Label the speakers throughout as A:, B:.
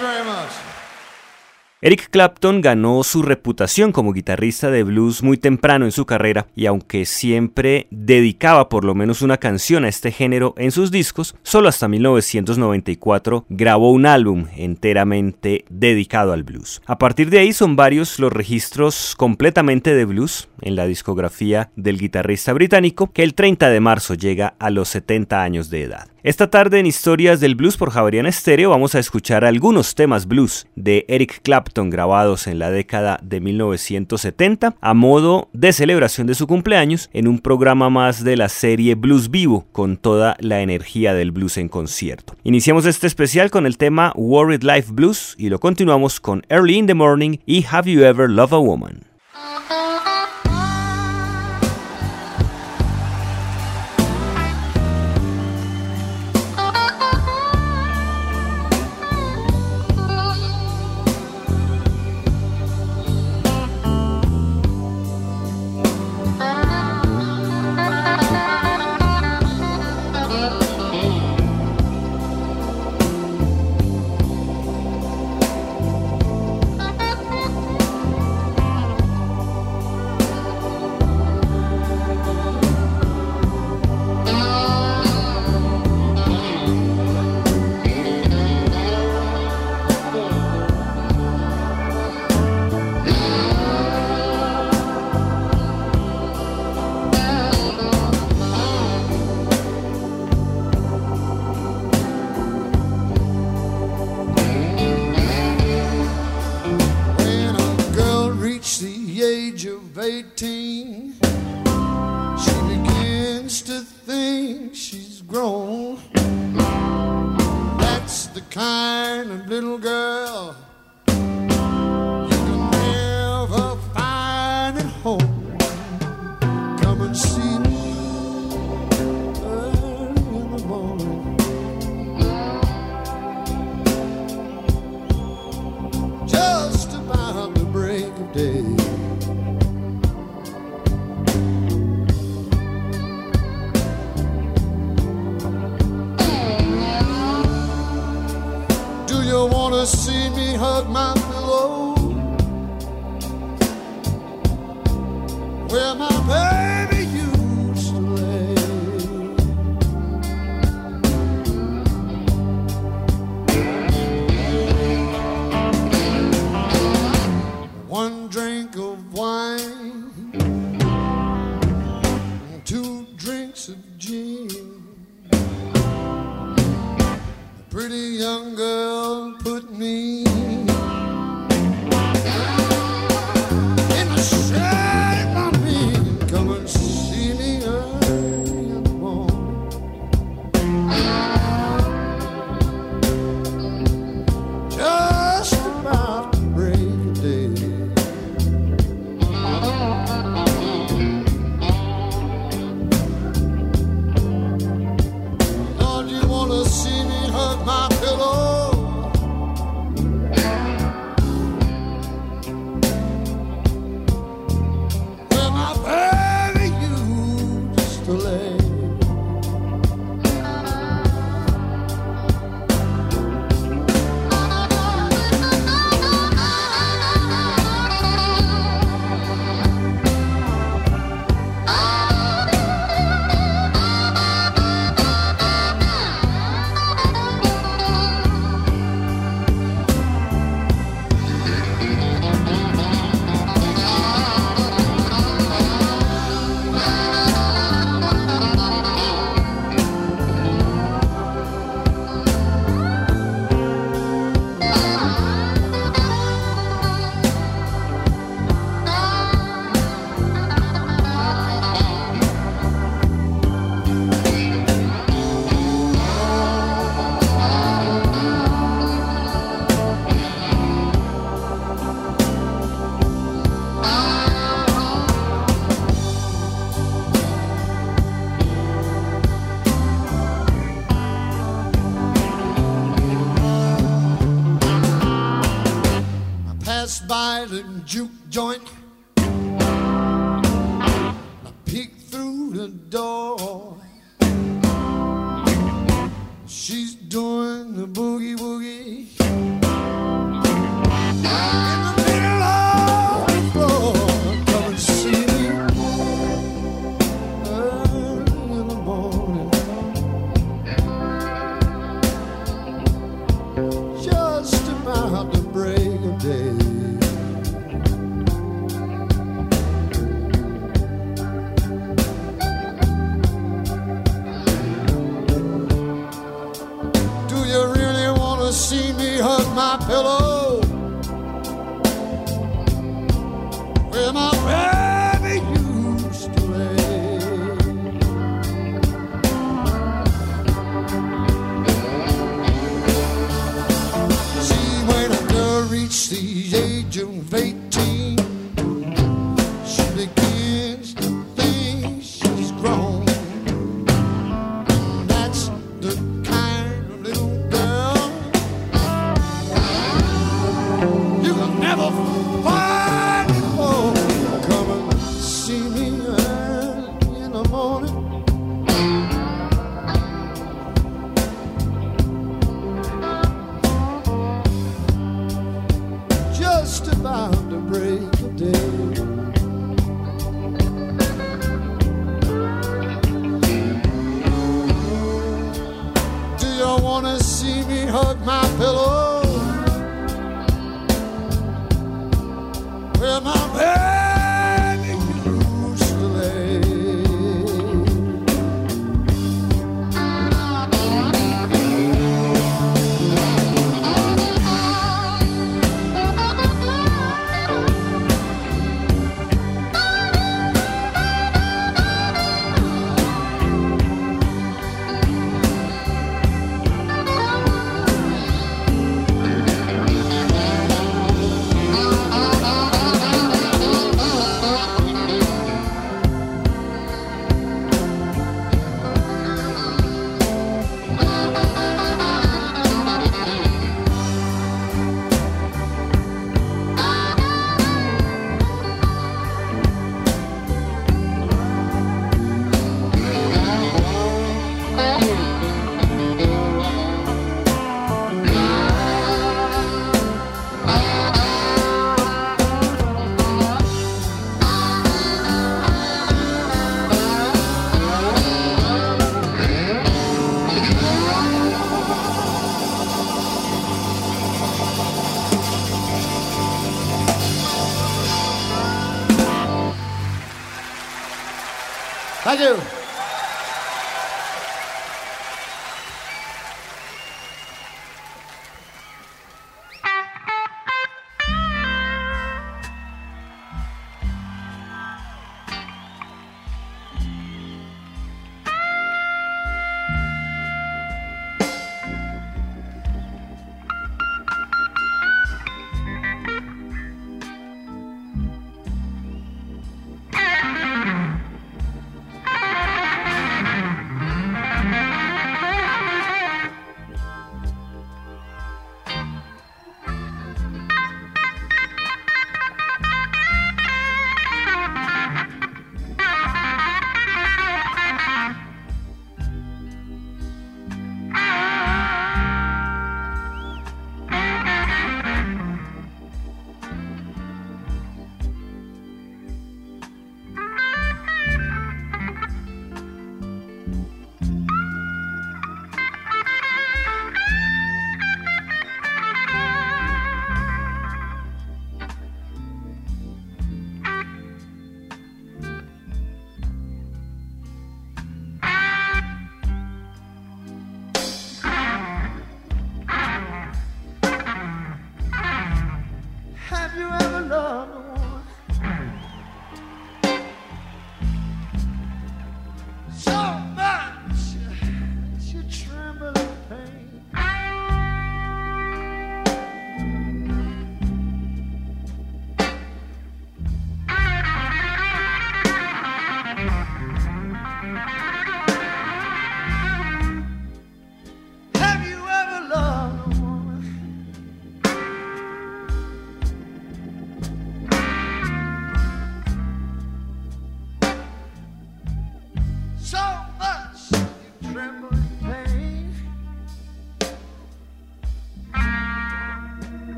A: Very much.
B: Eric Clapton ganó su reputación como guitarrista de blues muy temprano en su carrera y aunque siempre dedicaba por lo menos una canción a este género en sus discos, solo hasta 1994 grabó un álbum enteramente dedicado al blues. A partir de ahí son varios los registros completamente de blues en la discografía del guitarrista británico que el 30 de marzo llega a los 70 años de edad. Esta tarde en Historias del Blues por Javariana Estéreo vamos a escuchar algunos temas blues de Eric Clapton grabados en la década de 1970 a modo de celebración de su cumpleaños en un programa más de la serie Blues Vivo con toda la energía del blues en concierto. Iniciamos este especial con el tema Worried Life Blues y lo continuamos con Early in the Morning y Have You Ever Loved a Woman.
C: She's doing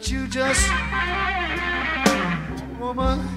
C: But you just, woman.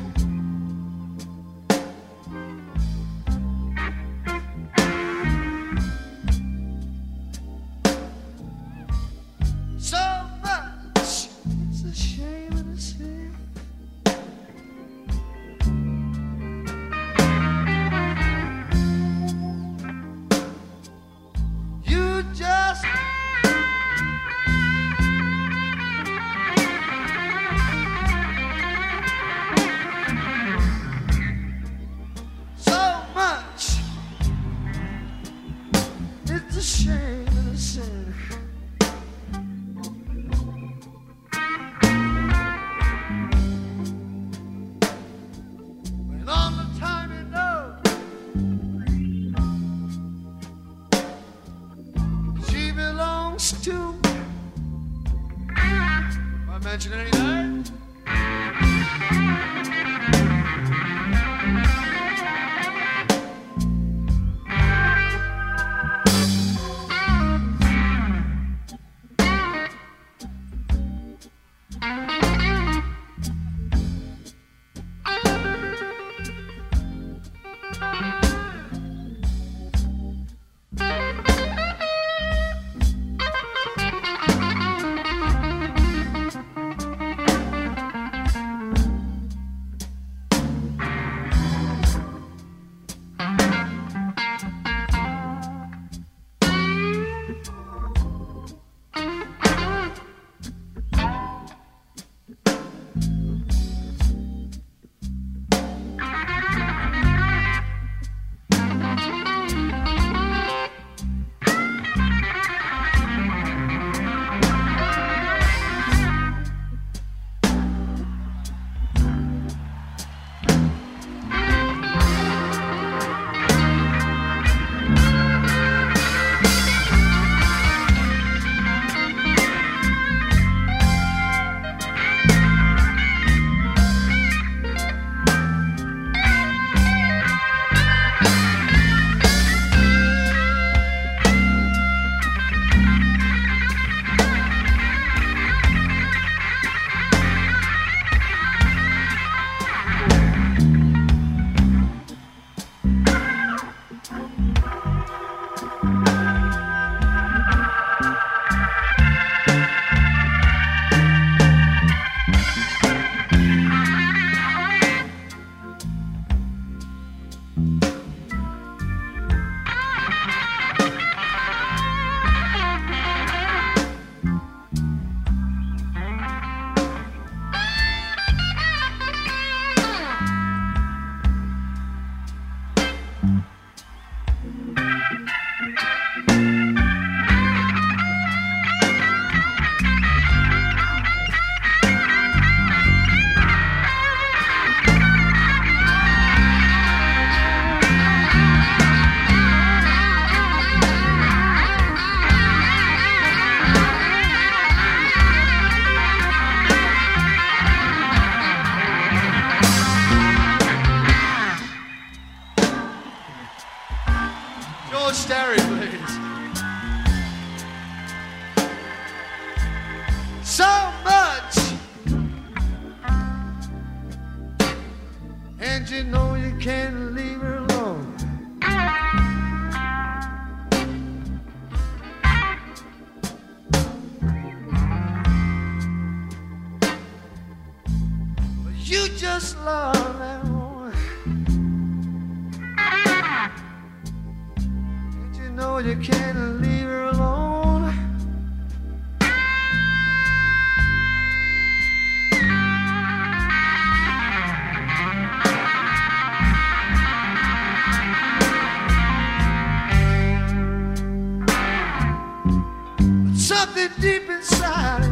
C: you just love him. And you know you can't leave her alone. But something deep inside.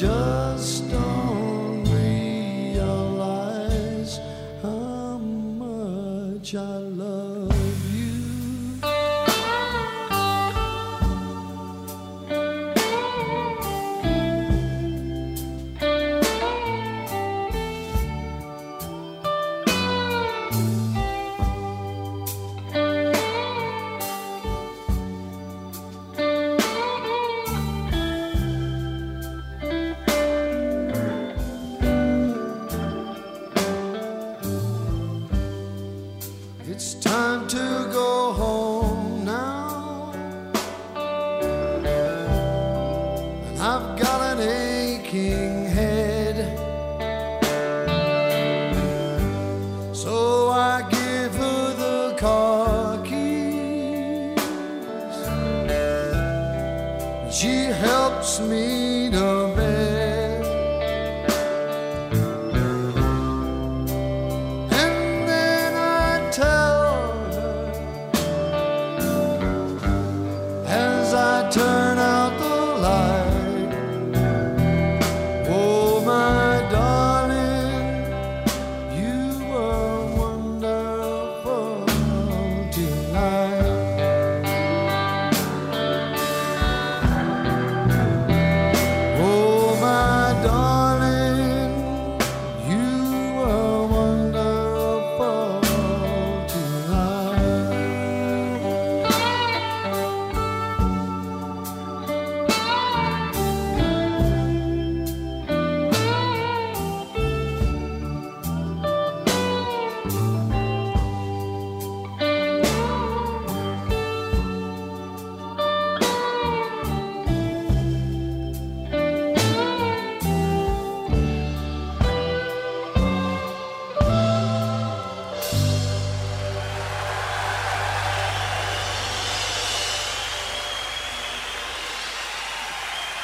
C: just don't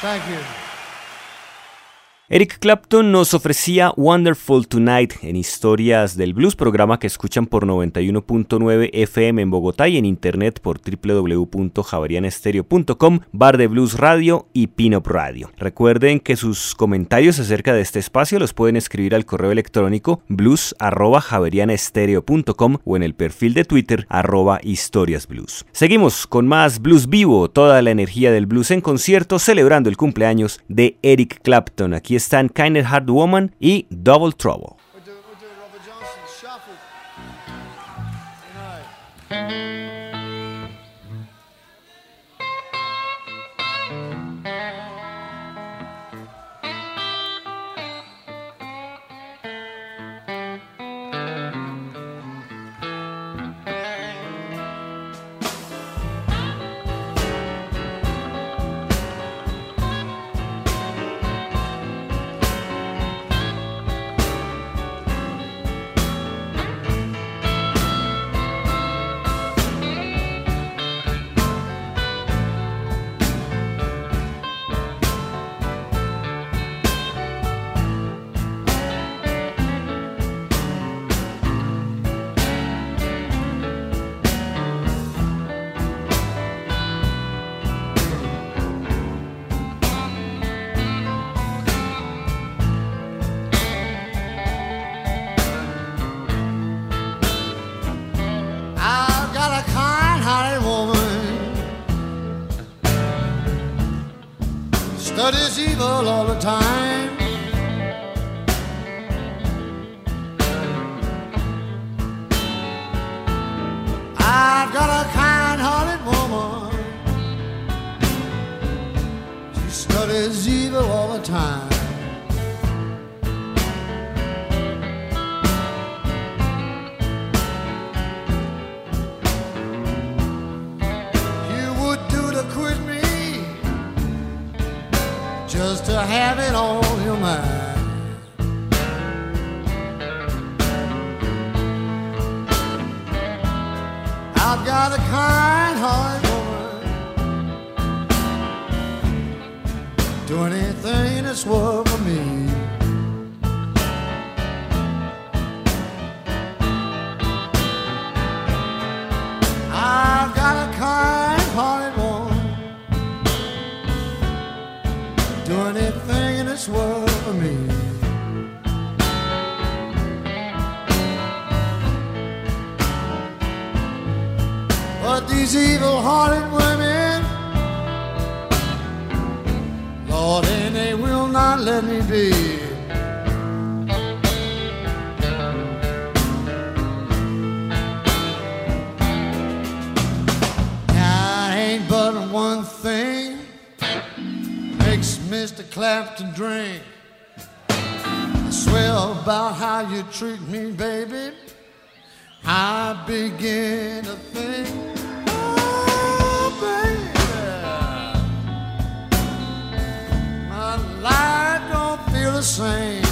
C: Thank you.
B: Eric Clapton nos ofrecía Wonderful Tonight en Historias del Blues, programa que escuchan por 91.9 FM en Bogotá y en internet por www.javerianestereo.com, Bar de Blues Radio y Pinop Radio. Recuerden que sus comentarios acerca de este espacio los pueden escribir al correo electrónico blues.javerianestereo.com o en el perfil de Twitter arroba historiasblues. Seguimos con más blues vivo, toda la energía del blues en concierto celebrando el cumpleaños de Eric Clapton. Aquí están Kinder Hard Woman y Double Trouble.
C: evil all the time. But these evil hearted women, Lord, and they will not let me be. Now, ain't but one thing makes Mr. Clapton drink. I swear about how you treat me, baby. I begin to think I don't feel the same.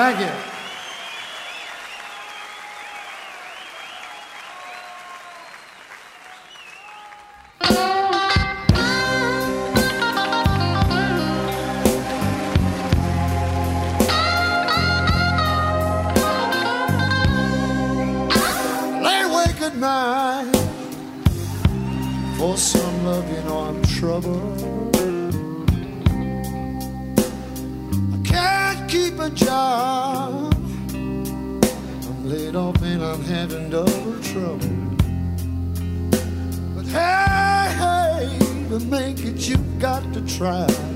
C: Thank you. trial.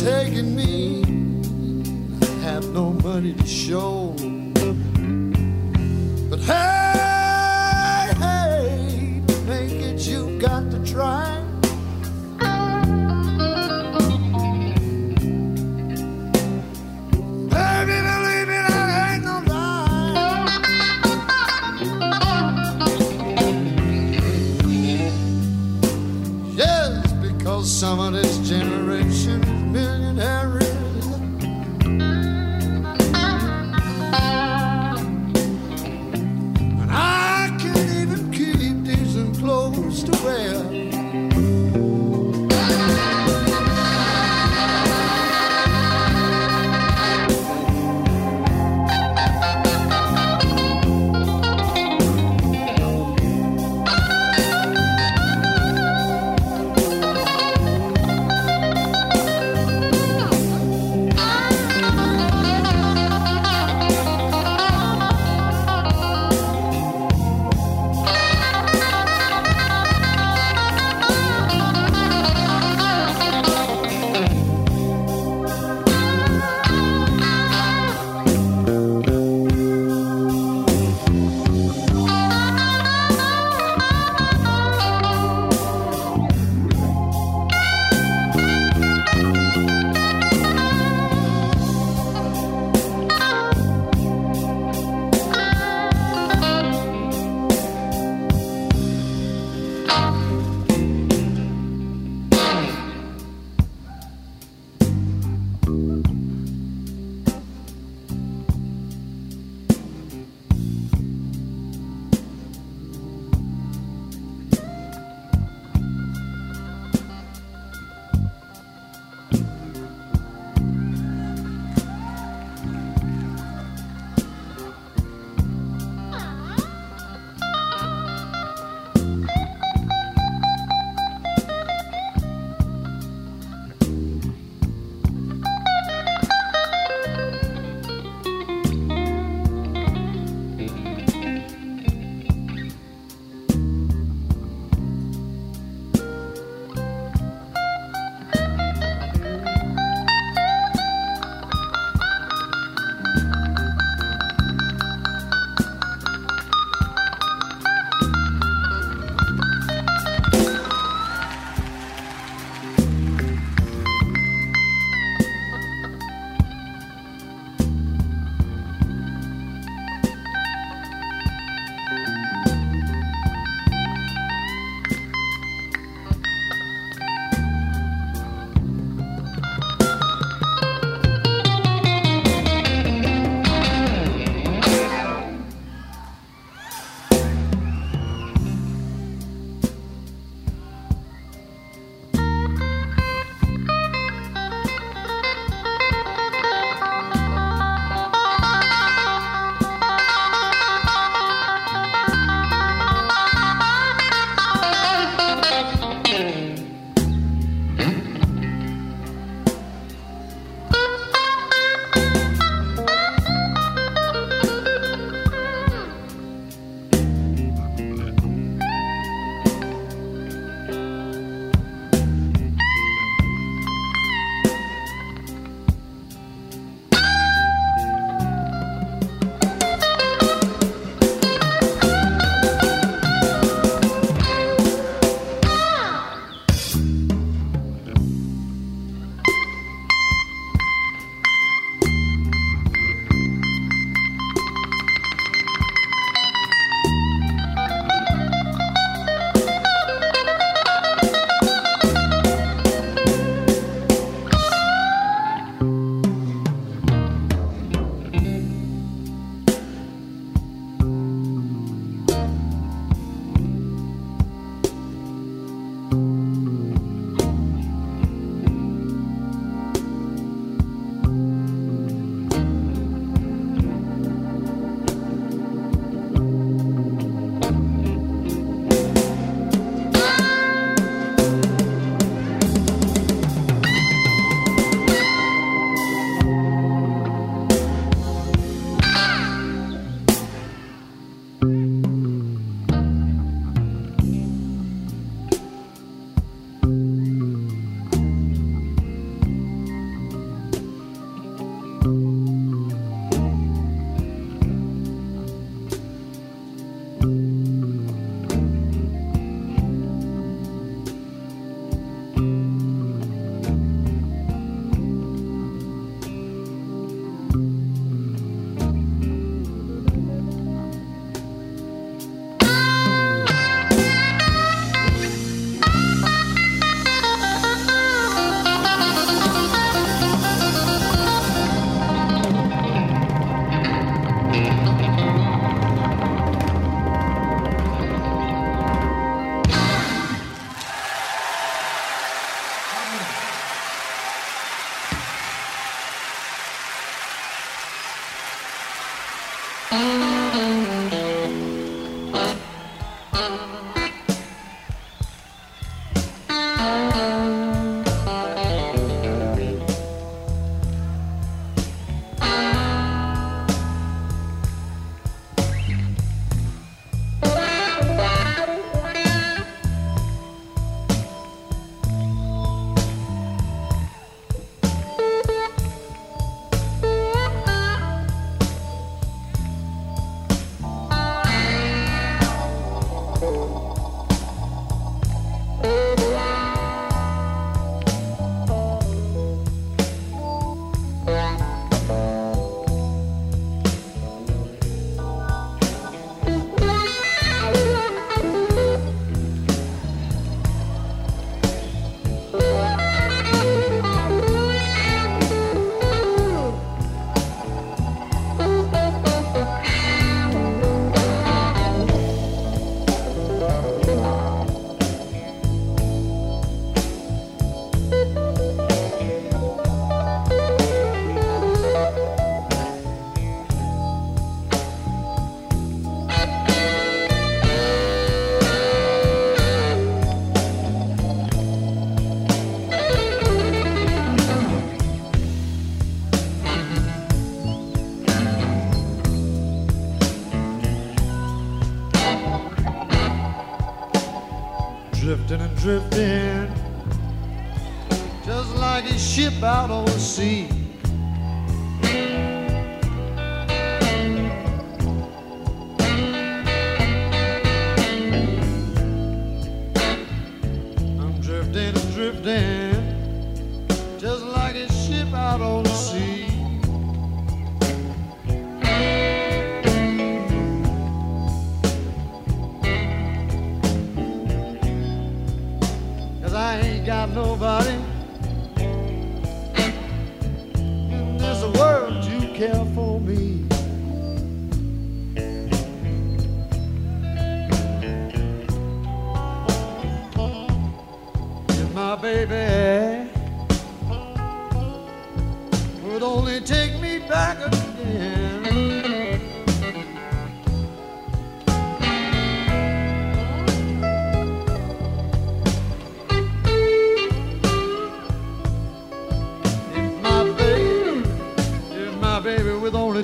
C: taking me. I have no money to show. But hey, hey, to make it, you got to try.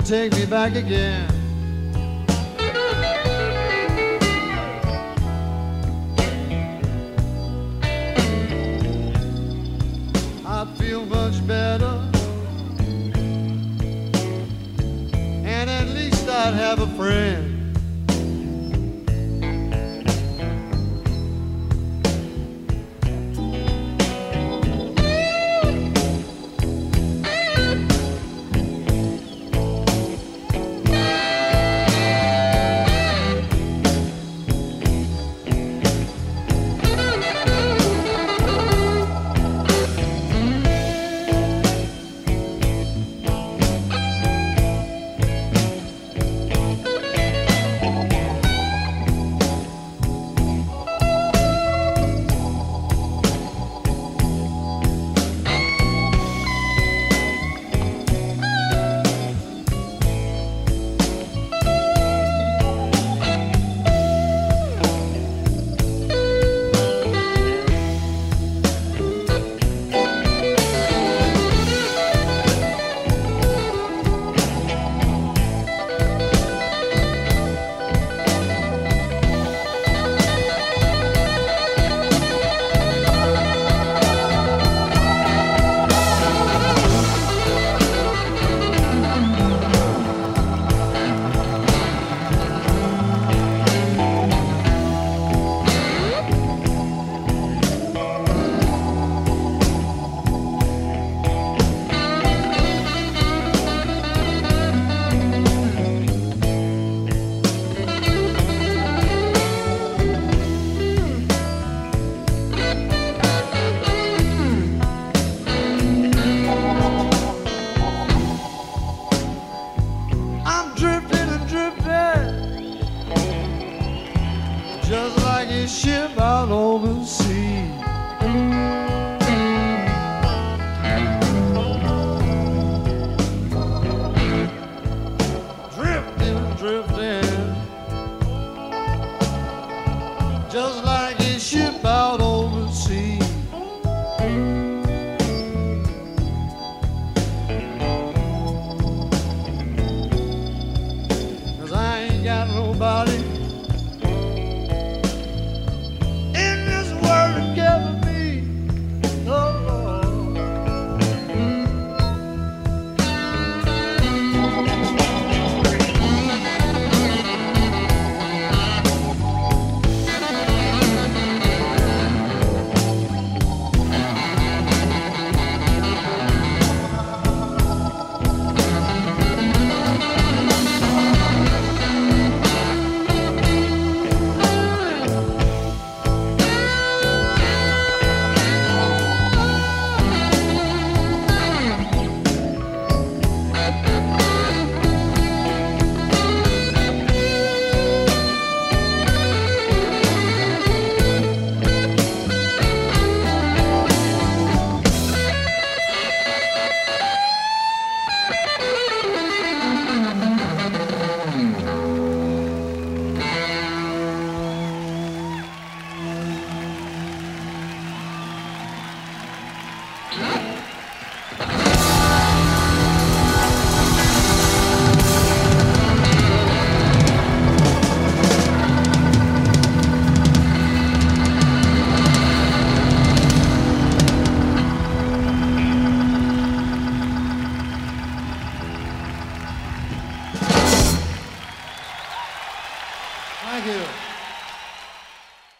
C: take me back again. I feel much better, and at least I'd have a friend.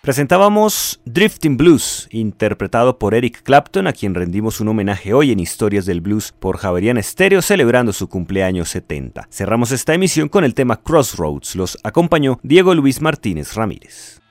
B: Presentábamos Drifting Blues, interpretado por Eric Clapton, a quien rendimos un homenaje hoy en Historias del Blues por Javerian Stereo, celebrando su cumpleaños 70. Cerramos esta emisión con el tema Crossroads. Los acompañó Diego Luis Martínez Ramírez.